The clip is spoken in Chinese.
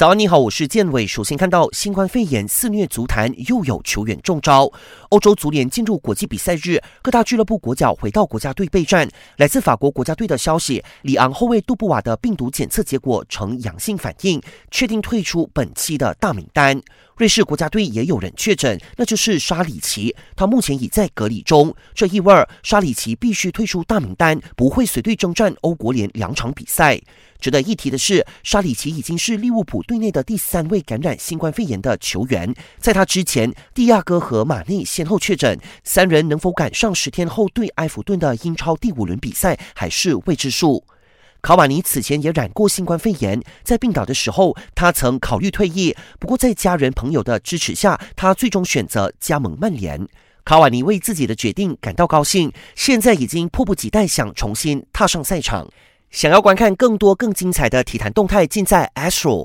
早安，你好，我是建伟。首先看到新冠肺炎肆虐足坛，又有球员中招。欧洲足联进入国际比赛日，各大俱乐部国脚回到国家队备战。来自法国国家队的消息，里昂后卫杜布瓦的病毒检测结果呈阳性反应，确定退出本期的大名单。瑞士国家队也有人确诊，那就是沙里奇，他目前已在隔离中。这意味沙里奇必须退出大名单，不会随队征战欧国联两场比赛。值得一提的是，沙里奇已经是利物浦队内的第三位感染新冠肺炎的球员。在他之前，蒂亚戈和马内先后确诊，三人能否赶上十天后对埃弗顿的英超第五轮比赛，还是未知数。卡瓦尼此前也染过新冠肺炎，在病倒的时候，他曾考虑退役，不过在家人朋友的支持下，他最终选择加盟曼联。卡瓦尼为自己的决定感到高兴，现在已经迫不及待想重新踏上赛场。想要观看更多更精彩的体坛动态，尽在 Astro。